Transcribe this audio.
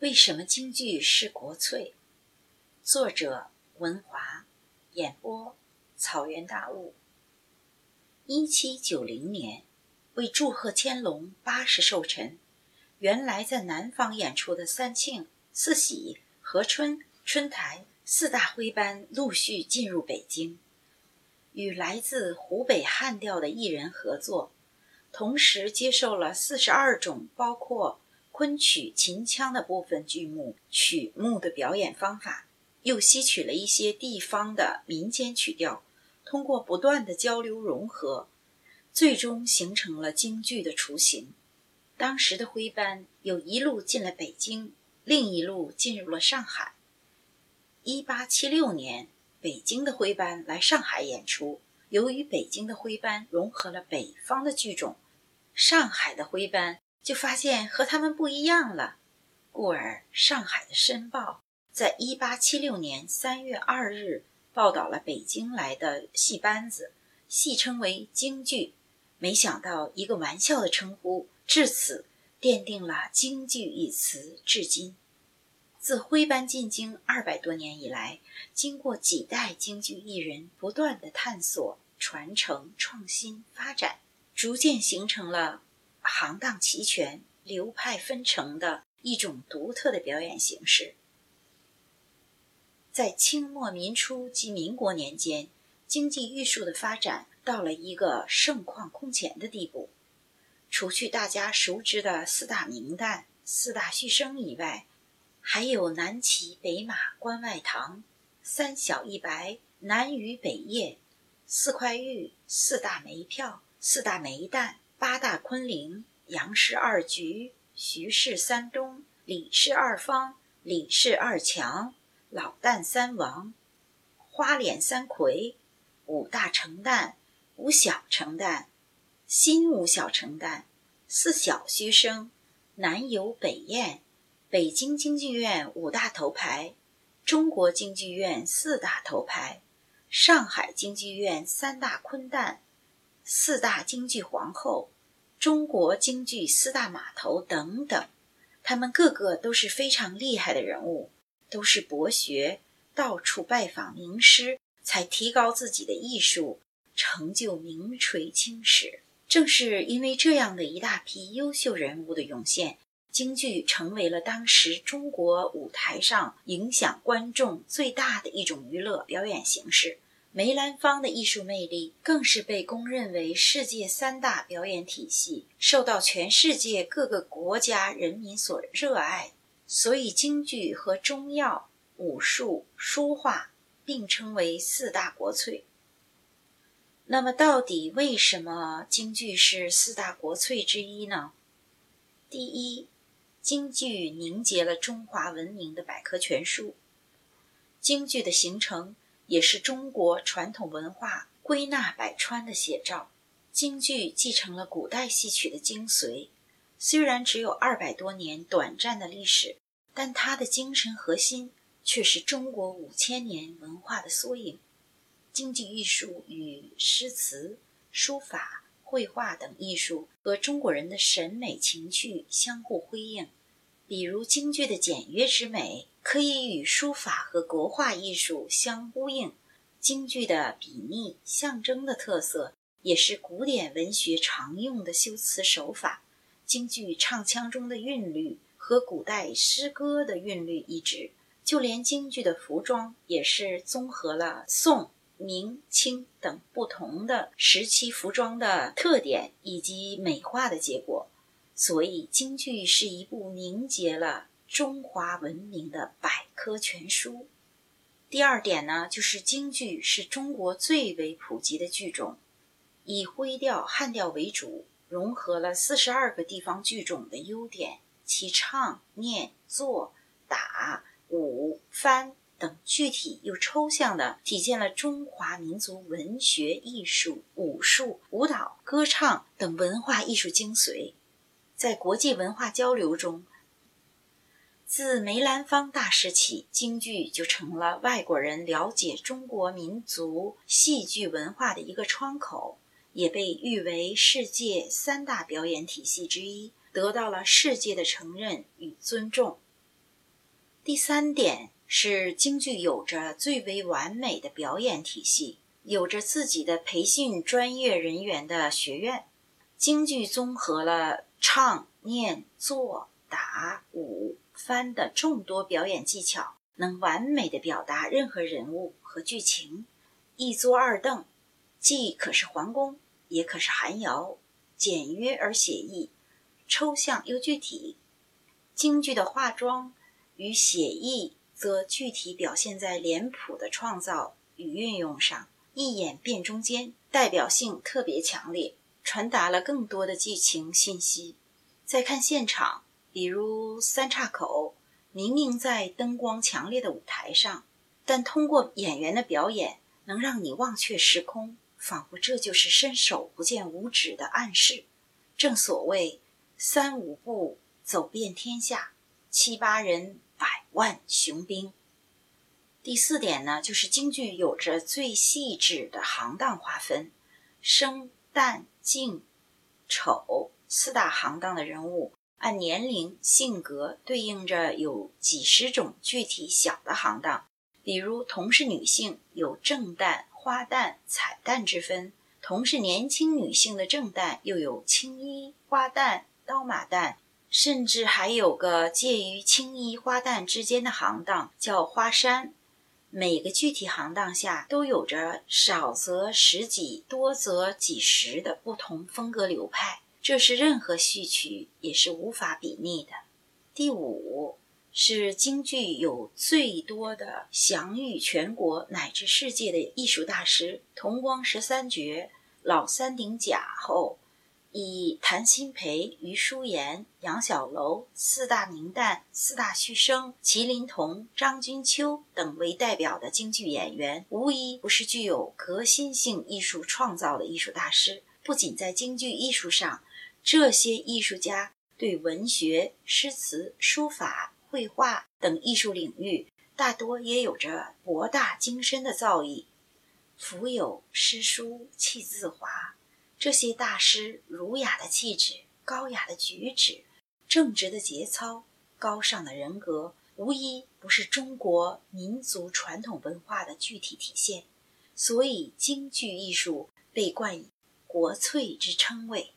为什么京剧是国粹？作者文华，演播草原大雾。一七九零年，为祝贺乾隆八十寿辰，原来在南方演出的三庆、四喜、和春、春台四大徽班陆续进入北京，与来自湖北汉调的艺人合作。同时接受了四十二种包括昆曲、秦腔的部分剧目曲目的表演方法，又吸取了一些地方的民间曲调，通过不断的交流融合，最终形成了京剧的雏形。当时的徽班有一路进了北京，另一路进入了上海。一八七六年，北京的徽班来上海演出，由于北京的徽班融合了北方的剧种。上海的徽班就发现和他们不一样了，故而上海的《申报》在一八七六年三月二日报道了北京来的戏班子，戏称为京剧。没想到一个玩笑的称呼，至此奠定了京剧一词，至今。自徽班进京二百多年以来，经过几代京剧艺人不断的探索、传承、创新、发展。逐渐形成了行当齐全、流派纷呈的一种独特的表演形式。在清末民初及民国年间，京剧艺术的发展到了一个盛况空前的地步。除去大家熟知的四大名旦、四大须生以外，还有南骑北马关外堂、三小一白南隅北夜、四块玉、四大梅票。四大梅旦、八大昆凌、杨氏二菊、徐氏三东、李氏二方、李氏二强、老旦三王、花脸三魁、五大成旦、五小成旦、新五小成旦、四小须生、南游北宴、北京京剧院五大头牌、中国京剧院四大头牌、上海京剧院三大昆旦。四大京剧皇后，中国京剧四大码头等等，他们个个都是非常厉害的人物，都是博学，到处拜访名师，才提高自己的艺术，成就名垂青史。正是因为这样的一大批优秀人物的涌现，京剧成为了当时中国舞台上影响观众最大的一种娱乐表演形式。梅兰芳的艺术魅力更是被公认为世界三大表演体系，受到全世界各个国家人民所热爱。所以，京剧和中药、武术、书画并称为四大国粹。那么，到底为什么京剧是四大国粹之一呢？第一，京剧凝结了中华文明的百科全书。京剧的形成。也是中国传统文化归纳百川的写照。京剧继承了古代戏曲的精髓，虽然只有二百多年短暂的历史，但它的精神核心却是中国五千年文化的缩影。京剧艺术与诗词、书法、绘画等艺术和中国人的审美情趣相互辉映。比如京剧的简约之美。可以与书法和国画艺术相呼应，京剧的笔逆象征的特色，也是古典文学常用的修辞手法。京剧唱腔中的韵律和古代诗歌的韵律一致，就连京剧的服装也是综合了宋、明、清等不同的时期服装的特点以及美化的结果。所以，京剧是一部凝结了。中华文明的百科全书。第二点呢，就是京剧是中国最为普及的剧种，以徽调、汉调为主，融合了四十二个地方剧种的优点，其唱、念、做、打、舞、翻等具体又抽象的，体现了中华民族文学、艺术、武术、舞蹈、歌唱等文化艺术精髓，在国际文化交流中。自梅兰芳大师起，京剧就成了外国人了解中国民族戏剧文化的一个窗口，也被誉为世界三大表演体系之一，得到了世界的承认与尊重。第三点是京剧有着最为完美的表演体系，有着自己的培训专业人员的学院。京剧综合了唱、念、做、打、舞、番的众多表演技巧，能完美的表达任何人物和剧情。一坐二凳，既可是皇宫，也可是寒窑，简约而写意，抽象又具体。京剧的化妆与写意，则具体表现在脸谱的创造与运用上，一眼辨中间，代表性特别强烈，传达了更多的剧情信息。再看现场，比如三岔口，明明在灯光强烈的舞台上，但通过演员的表演。能让你忘却时空，仿佛这就是伸手不见五指的暗示。正所谓三五步走遍天下，七八人百万雄兵。第四点呢，就是京剧有着最细致的行当划分，生、旦、净、丑四大行当的人物，按年龄、性格对应着有几十种具体小的行当。比如，同是女性，有正旦、花旦、彩旦之分；同是年轻女性的正旦，又有青衣、花旦、刀马旦，甚至还有个介于青衣、花旦之间的行当，叫花山。每个具体行当下都有着少则十几，多则几十的不同风格流派，这是任何戏曲也是无法比拟的。第五。是京剧有最多的享誉全国乃至世界的艺术大师，同光十三绝、老三鼎甲后，以谭鑫培、余叔岩、杨小楼四大名旦、四大须生、麒麟童、张君秋等为代表的京剧演员，无一不是具有革新性艺术创造的艺术大师。不仅在京剧艺术上，这些艺术家对文学、诗词、书法。绘画等艺术领域，大多也有着博大精深的造诣。腹有诗书气自华，这些大师儒雅的气质、高雅的举止、正直的节操、高尚的人格，无一不是中国民族传统文化的具体体现。所以，京剧艺术被冠以“国粹”之称谓。